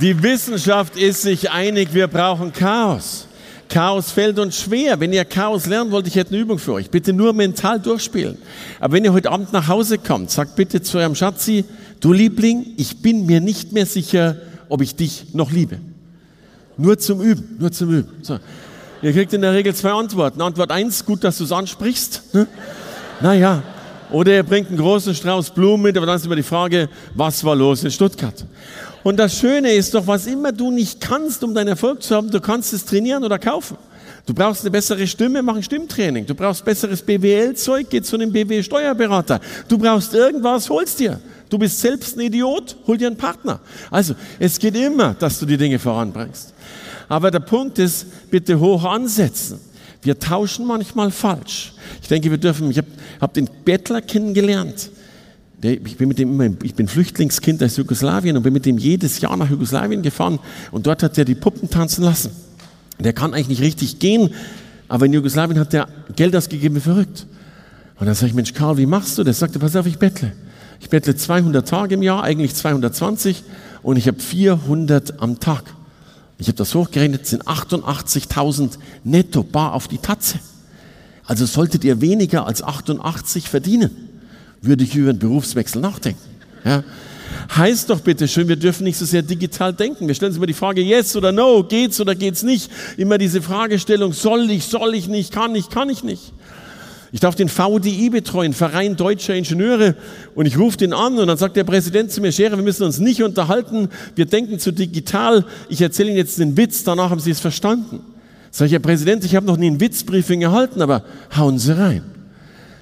Die Wissenschaft ist sich einig, wir brauchen Chaos. Chaos fällt uns schwer. Wenn ihr Chaos lernen wollt, ich hätte eine Übung für euch. Bitte nur mental durchspielen. Aber wenn ihr heute Abend nach Hause kommt, sagt bitte zu eurem Schatzi, du Liebling, ich bin mir nicht mehr sicher, ob ich dich noch liebe. Nur zum Üben, nur zum Üben. So. Ihr kriegt in der Regel zwei Antworten. Antwort eins, gut, dass du es ansprichst. Ne? Naja. Oder ihr bringt einen großen Strauß Blumen mit, aber dann ist immer die Frage, was war los in Stuttgart? Und das Schöne ist doch, was immer du nicht kannst, um deinen Erfolg zu haben, du kannst es trainieren oder kaufen. Du brauchst eine bessere Stimme, mach ein Stimmtraining. Du brauchst besseres BWL-Zeug, geh zu einem BW-Steuerberater. Du brauchst irgendwas, holst dir. Du bist selbst ein Idiot, hol dir einen Partner. Also, es geht immer, dass du die Dinge voranbringst. Aber der Punkt ist, bitte hoch ansetzen. Wir tauschen manchmal falsch. Ich denke, wir dürfen, ich habe hab den Bettler kennengelernt. Ich bin mit dem immer, ich bin Flüchtlingskind aus Jugoslawien und bin mit dem jedes Jahr nach Jugoslawien gefahren und dort hat er die Puppen tanzen lassen. Der kann eigentlich nicht richtig gehen, aber in Jugoslawien hat er Geld ausgegeben wie verrückt. Und dann sage ich, Mensch, Karl, wie machst du das? Sagte, pass auf, ich bettle. Ich bettle 200 Tage im Jahr, eigentlich 220 und ich habe 400 am Tag. Ich habe das hochgerechnet, sind 88.000 netto bar auf die Tatze. Also solltet ihr weniger als 88 verdienen, würde ich über einen Berufswechsel nachdenken. Ja. Heißt doch bitte schön, wir dürfen nicht so sehr digital denken. Wir stellen uns immer die Frage, yes oder no, geht's oder geht's nicht. Immer diese Fragestellung, soll ich, soll ich nicht, kann ich, kann ich nicht. Ich darf den VDI betreuen, Verein Deutscher Ingenieure, und ich rufe den an und dann sagt der Präsident zu mir, Schere, wir müssen uns nicht unterhalten, wir denken zu digital, ich erzähle Ihnen jetzt den Witz, danach haben Sie es verstanden. Sag ich, Herr Präsident, ich habe noch nie ein Witzbriefing erhalten, aber hauen Sie rein.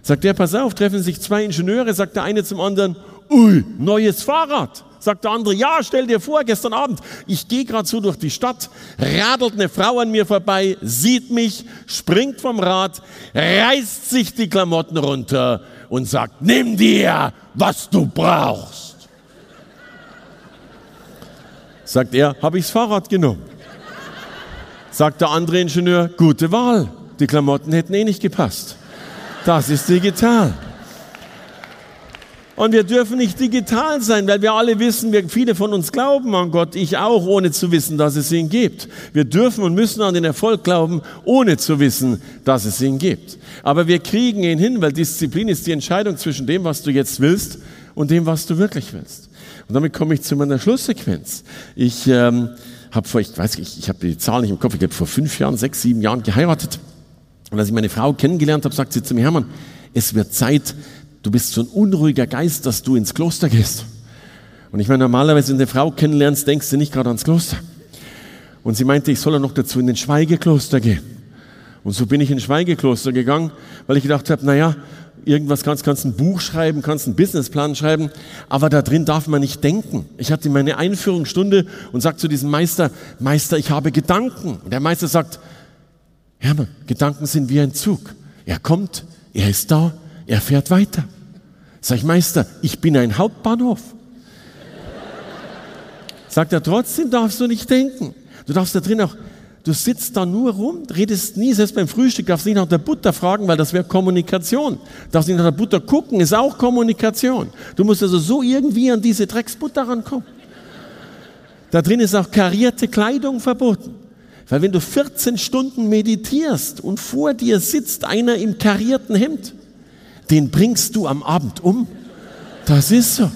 Sagt der, pass auf, treffen sich zwei Ingenieure, sagt der eine zum anderen, ui, neues Fahrrad. Sagt der andere, ja, stell dir vor, gestern Abend, ich gehe gerade so durch die Stadt, radelt eine Frau an mir vorbei, sieht mich, springt vom Rad, reißt sich die Klamotten runter und sagt, nimm dir, was du brauchst. Sagt er, habe ich das Fahrrad genommen. Sagt der andere Ingenieur, gute Wahl, die Klamotten hätten eh nicht gepasst. Das ist digital. Und wir dürfen nicht digital sein, weil wir alle wissen, wir, viele von uns glauben an Gott, ich auch, ohne zu wissen, dass es ihn gibt. Wir dürfen und müssen an den Erfolg glauben, ohne zu wissen, dass es ihn gibt. Aber wir kriegen ihn hin, weil Disziplin ist die Entscheidung zwischen dem, was du jetzt willst und dem, was du wirklich willst. Und damit komme ich zu meiner Schlusssequenz. Ich ähm, habe vor, ich weiß nicht, ich habe die Zahl nicht im Kopf, ich habe vor fünf Jahren, sechs, sieben Jahren geheiratet. Und als ich meine Frau kennengelernt habe, sagt sie zu mir, Hermann, es wird Zeit, du bist so ein unruhiger Geist, dass du ins Kloster gehst. Und ich meine, normalerweise, wenn du eine Frau kennenlernst, denkst du nicht gerade ans Kloster. Und sie meinte, ich soll ja noch dazu in den Schweigekloster gehen. Und so bin ich in ein Schweigekloster gegangen, weil ich gedacht habe, naja, irgendwas kannst, kannst ein Buch schreiben, kannst einen Businessplan schreiben, aber da drin darf man nicht denken. Ich hatte meine Einführungsstunde und sag zu diesem Meister, Meister, ich habe Gedanken. Und der Meister sagt, Hermann, Gedanken sind wie ein Zug. Er kommt, er ist da, er fährt weiter. Sag ich, Meister, ich bin ein Hauptbahnhof. Sagt er, trotzdem darfst du nicht denken. Du darfst da drin auch, du sitzt da nur rum, redest nie, selbst beim Frühstück darfst nicht nach der Butter fragen, weil das wäre Kommunikation. Darfst nicht nach der Butter gucken, ist auch Kommunikation. Du musst also so irgendwie an diese Drecksbutter rankommen. Da drin ist auch karierte Kleidung verboten. Weil wenn du 14 Stunden meditierst und vor dir sitzt einer im karierten Hemd, den bringst du am Abend um. Das ist so.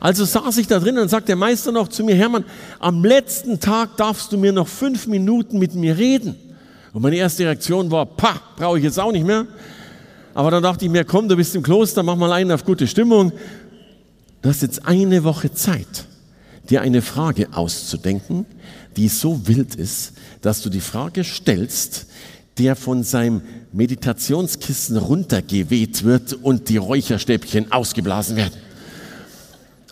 Also saß ich da drin und sagt der Meister noch zu mir, Hermann, am letzten Tag darfst du mir noch fünf Minuten mit mir reden. Und meine erste Reaktion war, pah, brauche ich jetzt auch nicht mehr. Aber dann dachte ich mir, komm, du bist im Kloster, mach mal einen auf gute Stimmung. Du hast jetzt eine Woche Zeit, dir eine Frage auszudenken, die so wild ist, dass du die Frage stellst, der von seinem Meditationskissen runtergeweht wird und die Räucherstäbchen ausgeblasen werden.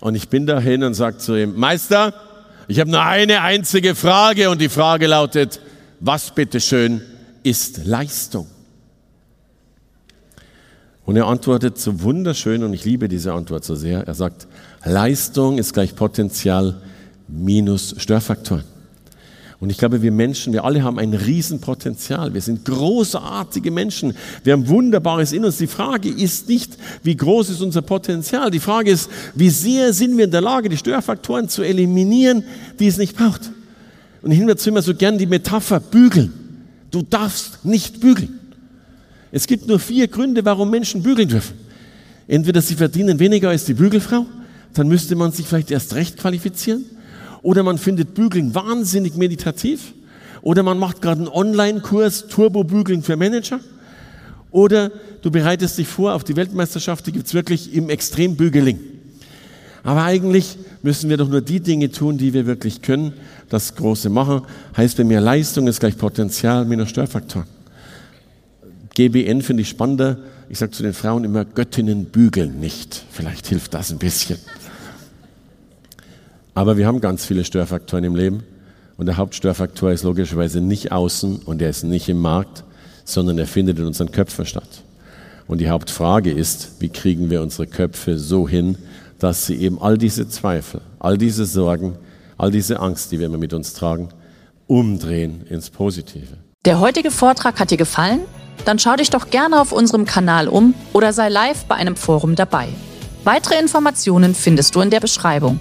Und ich bin dahin und sage zu ihm, Meister, ich habe nur eine einzige Frage und die Frage lautet, was bitteschön ist Leistung? Und er antwortet so wunderschön und ich liebe diese Antwort so sehr. Er sagt, Leistung ist gleich Potenzial minus Störfaktoren. Und ich glaube, wir Menschen, wir alle haben ein Riesenpotenzial. Wir sind großartige Menschen. Wir haben Wunderbares in uns. Die Frage ist nicht, wie groß ist unser Potenzial. Die Frage ist, wie sehr sind wir in der Lage, die Störfaktoren zu eliminieren, die es nicht braucht. Und ich nehme dazu immer so gern die Metapher bügeln. Du darfst nicht bügeln. Es gibt nur vier Gründe, warum Menschen bügeln dürfen. Entweder sie verdienen weniger als die Bügelfrau, dann müsste man sich vielleicht erst recht qualifizieren. Oder man findet Bügeln wahnsinnig meditativ. Oder man macht gerade einen Online-Kurs Turbo-Bügeln für Manager. Oder du bereitest dich vor auf die Weltmeisterschaft, die gibt es wirklich im Extrembügeling. Aber eigentlich müssen wir doch nur die Dinge tun, die wir wirklich können. Das Große machen heißt bei mir, Leistung ist gleich Potenzial minus Störfaktor. GBN finde ich spannender. Ich sage zu den Frauen immer, Göttinnen bügeln nicht. Vielleicht hilft das ein bisschen. Aber wir haben ganz viele Störfaktoren im Leben. Und der Hauptstörfaktor ist logischerweise nicht außen und er ist nicht im Markt, sondern er findet in unseren Köpfen statt. Und die Hauptfrage ist, wie kriegen wir unsere Köpfe so hin, dass sie eben all diese Zweifel, all diese Sorgen, all diese Angst, die wir immer mit uns tragen, umdrehen ins Positive. Der heutige Vortrag hat dir gefallen? Dann schau dich doch gerne auf unserem Kanal um oder sei live bei einem Forum dabei. Weitere Informationen findest du in der Beschreibung.